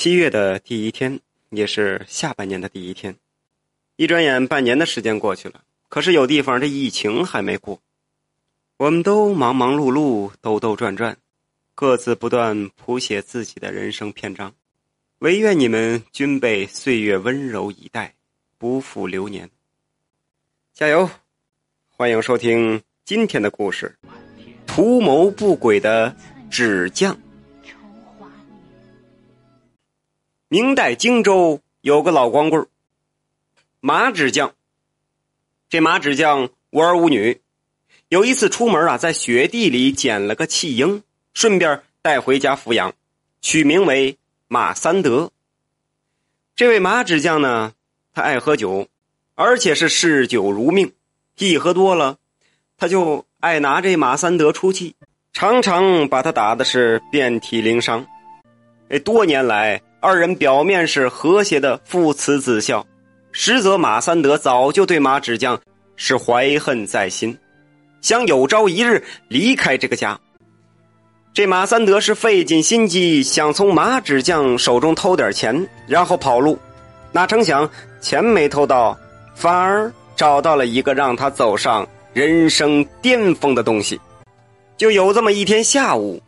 七月的第一天，也是下半年的第一天。一转眼，半年的时间过去了。可是有地方这疫情还没过，我们都忙忙碌碌、兜兜转转，各自不断谱写自己的人生篇章。唯愿你们均被岁月温柔以待，不负流年。加油！欢迎收听今天的故事：图谋不轨的纸匠。明代荆州有个老光棍马纸匠。这马纸匠无儿无女，有一次出门啊，在雪地里捡了个弃婴，顺便带回家抚养，取名为马三德。这位马纸匠呢，他爱喝酒，而且是嗜酒如命，一喝多了，他就爱拿这马三德出气，常常把他打的是遍体鳞伤。哎，多年来。二人表面是和谐的父慈子孝，实则马三德早就对马纸匠是怀恨在心，想有朝一日离开这个家。这马三德是费尽心机想从马纸匠手中偷点钱，然后跑路，哪成想钱没偷到，反而找到了一个让他走上人生巅峰的东西。就有这么一天下午，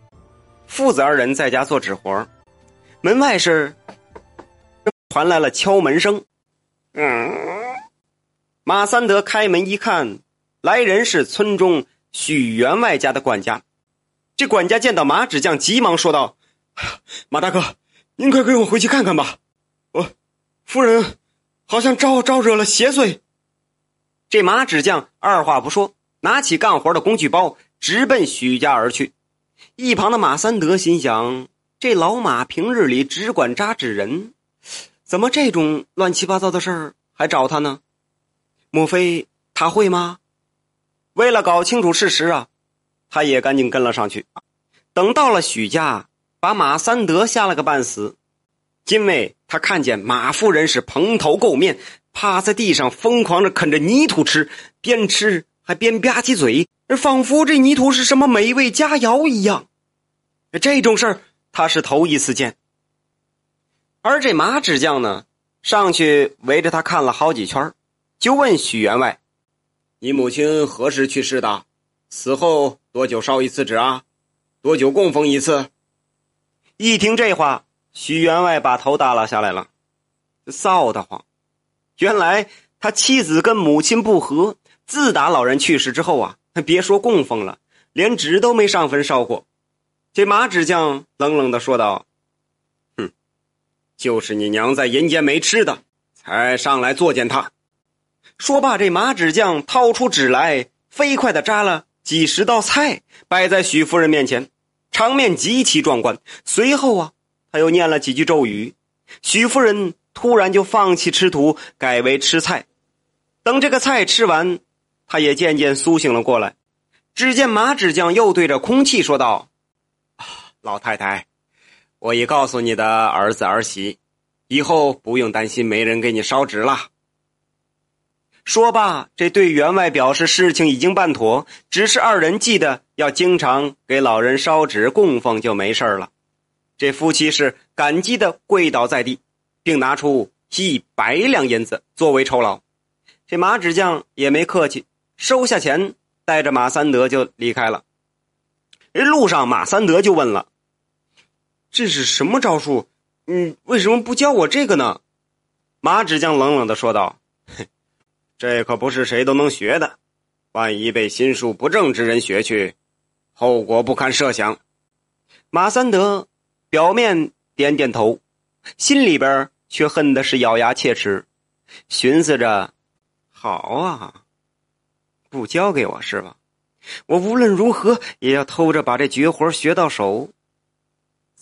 父子二人在家做纸活门外是传来了敲门声，嗯，马三德开门一看，来人是村中许员外家的管家。这管家见到马纸匠，急忙说道：“ 马大哥，您快给我回去看看吧，我夫人好像招招惹了邪祟。”这马纸匠二话不说，拿起干活的工具包，直奔许家而去。一旁的马三德心想。这老马平日里只管扎纸人，怎么这种乱七八糟的事儿还找他呢？莫非他会吗？为了搞清楚事实啊，他也赶紧跟了上去。等到了许家，把马三德吓了个半死，因为他看见马夫人是蓬头垢面，趴在地上疯狂的啃着泥土吃，边吃还边吧唧嘴，仿佛这泥土是什么美味佳肴一样。这种事儿。他是头一次见，而这马纸匠呢，上去围着他看了好几圈，就问许员外：“你母亲何时去世的？死后多久烧一次纸啊？多久供奉一次？”一听这话，许员外把头耷拉下来了，臊得慌。原来他妻子跟母亲不和，自打老人去世之后啊，别说供奉了，连纸都没上坟烧过。这马纸匠冷冷的说道：“哼，就是你娘在阴间没吃的，才上来作践他。”说罢，这马纸匠掏出纸来，飞快的扎了几十道菜，摆在许夫人面前，场面极其壮观。随后啊，他又念了几句咒语，许夫人突然就放弃吃土，改为吃菜。等这个菜吃完，他也渐渐苏醒了过来。只见马纸匠又对着空气说道。老太太，我已告诉你的儿子儿媳，以后不用担心没人给你烧纸了。说罢，这对员外表示事情已经办妥，只是二人记得要经常给老人烧纸供奉，就没事了。这夫妻是感激的跪倒在地，并拿出一百两银子作为酬劳。这马纸匠也没客气，收下钱，带着马三德就离开了。这路上，马三德就问了。这是什么招数？嗯，为什么不教我这个呢？马纸匠冷冷的说道：“ 这可不是谁都能学的，万一被心术不正之人学去，后果不堪设想。”马三德表面点点头，心里边却恨的是咬牙切齿，寻思着：“好啊，不教给我是吧？我无论如何也要偷着把这绝活学到手。”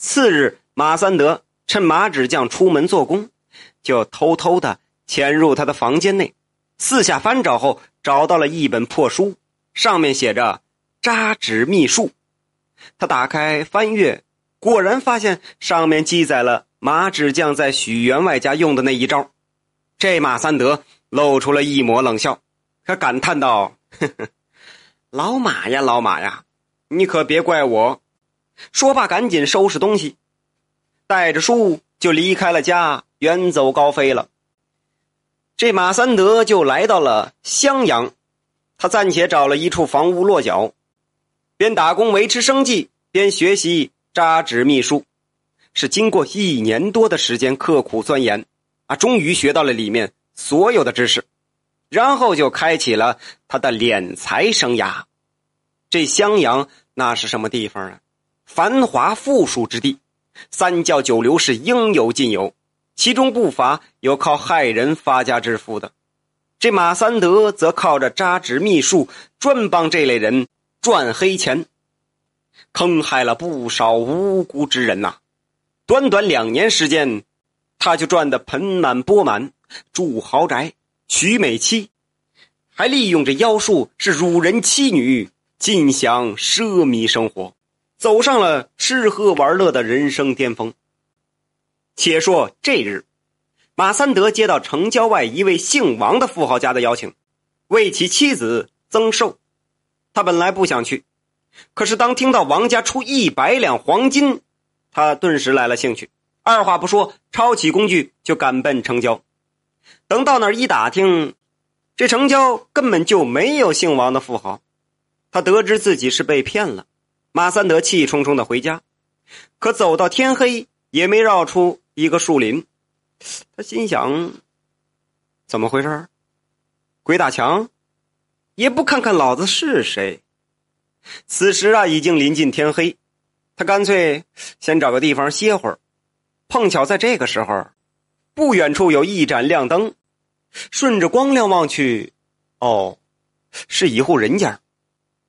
次日，马三德趁马纸匠出门做工，就偷偷的潜入他的房间内，四下翻找后，找到了一本破书，上面写着“扎纸秘术”。他打开翻阅，果然发现上面记载了马纸匠在许员外家用的那一招。这马三德露出了一抹冷笑，他感叹道：“呵呵，老马呀，老马呀，你可别怪我。”说罢，赶紧收拾东西，带着书就离开了家，远走高飞了。这马三德就来到了襄阳，他暂且找了一处房屋落脚，边打工维持生计，边学习扎纸秘术。是经过一年多的时间刻苦钻研，啊，终于学到了里面所有的知识，然后就开启了他的敛财生涯。这襄阳那是什么地方啊？繁华富庶之地，三教九流是应有尽有，其中不乏有靠害人发家致富的。这马三德则靠着扎纸秘术，专帮这类人赚黑钱，坑害了不少无辜之人呐。短短两年时间，他就赚得盆满钵满，住豪宅，娶美妻，还利用着妖术是辱人妻女，尽享奢靡生活，走上了吃喝玩乐的人生巅峰。且说这日，马三德接到城郊外一位姓王的富豪家的邀请，为其妻子增寿。他本来不想去，可是当听到王家出一百两黄金。他顿时来了兴趣，二话不说，抄起工具就赶奔城郊。等到那儿一打听，这城郊根本就没有姓王的富豪。他得知自己是被骗了，马三德气冲冲的回家。可走到天黑，也没绕出一个树林。他心想：怎么回事？鬼打墙？也不看看老子是谁。此时啊，已经临近天黑。他干脆先找个地方歇会儿，碰巧在这个时候，不远处有一盏亮灯，顺着光亮望去，哦，是一户人家。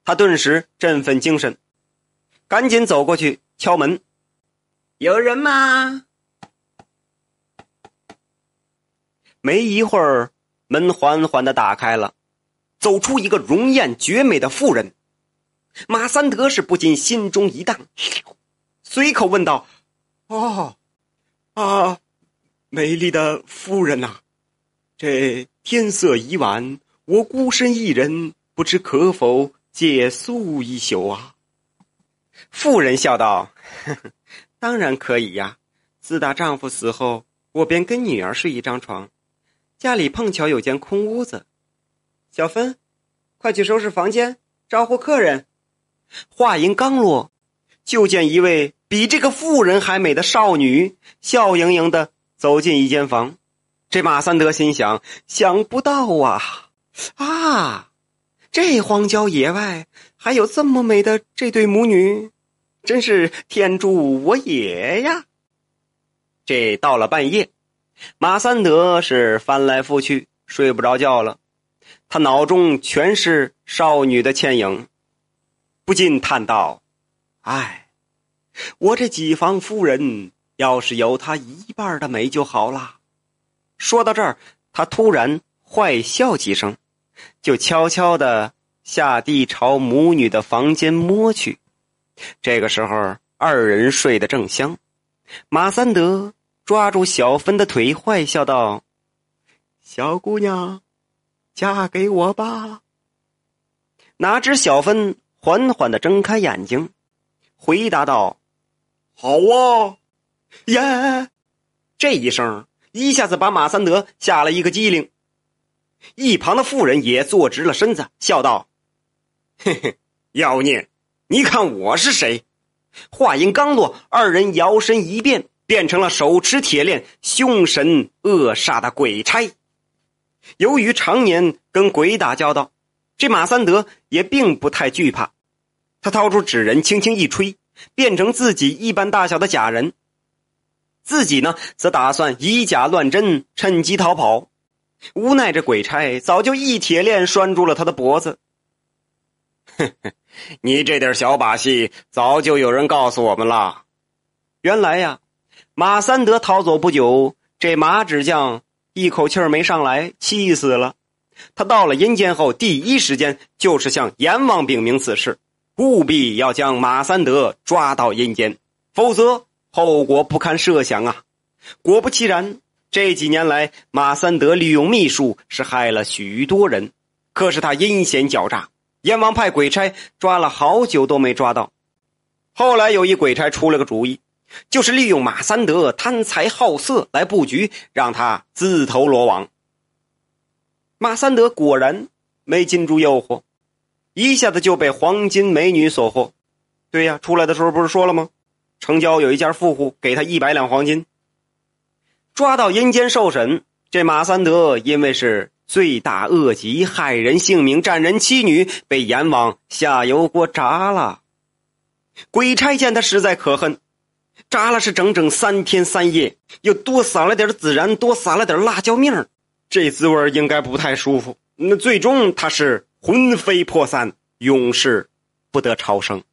他顿时振奋精神，赶紧走过去敲门：“有人吗？”没一会儿，门缓缓的打开了，走出一个容颜绝美的妇人。马三德是不禁心中一荡，随口问道：“哦，啊，美丽的夫人呐，这天色已晚，我孤身一人，不知可否借宿一宿啊？”妇人笑道：“当然可以呀。自打丈夫死后，我便跟女儿睡一张床，家里碰巧有间空屋子。小芬，快去收拾房间，招呼客人。”话音刚落，就见一位比这个妇人还美的少女笑盈盈的走进一间房。这马三德心想：想不到啊，啊，这荒郊野外还有这么美的这对母女，真是天助我也呀！这到了半夜，马三德是翻来覆去睡不着觉了，他脑中全是少女的倩影。不禁叹道：“哎，我这几房夫人要是有她一半的美就好了。”说到这儿，他突然坏笑几声，就悄悄的下地朝母女的房间摸去。这个时候，二人睡得正香，马三德抓住小芬的腿，坏笑道：“小姑娘，嫁给我吧。”哪知小芬。缓缓的睁开眼睛，回答道：“好啊，耶！”这一声一下子把马三德吓了一个机灵。一旁的妇人也坐直了身子，笑道：“嘿嘿，妖孽，你看我是谁？”话音刚落，二人摇身一变，变成了手持铁链、凶神恶煞的鬼差。由于常年跟鬼打交道。这马三德也并不太惧怕，他掏出纸人，轻轻一吹，变成自己一般大小的假人。自己呢，则打算以假乱真，趁机逃跑。无奈这鬼差早就一铁链拴住了他的脖子。哼哼，你这点小把戏，早就有人告诉我们了。原来呀，马三德逃走不久，这马纸匠一口气没上来，气死了。他到了阴间后，第一时间就是向阎王禀明此事，务必要将马三德抓到阴间，否则后果不堪设想啊！果不其然，这几年来，马三德利用秘术是害了许多人，可是他阴险狡诈，阎王派鬼差抓了好久都没抓到。后来有一鬼差出了个主意，就是利用马三德贪财好色来布局，让他自投罗网。马三德果然没禁住诱惑，一下子就被黄金美女所惑。对呀，出来的时候不是说了吗？城郊有一家富户给他一百两黄金。抓到阴间受审，这马三德因为是罪大恶极，害人性命，占人妻女，被阎王下油锅炸了。鬼差见他实在可恨，炸了是整整三天三夜，又多撒了点孜然，多撒了点辣椒面，这滋味应该不太舒服。那最终他是魂飞魄散，永世不得超生。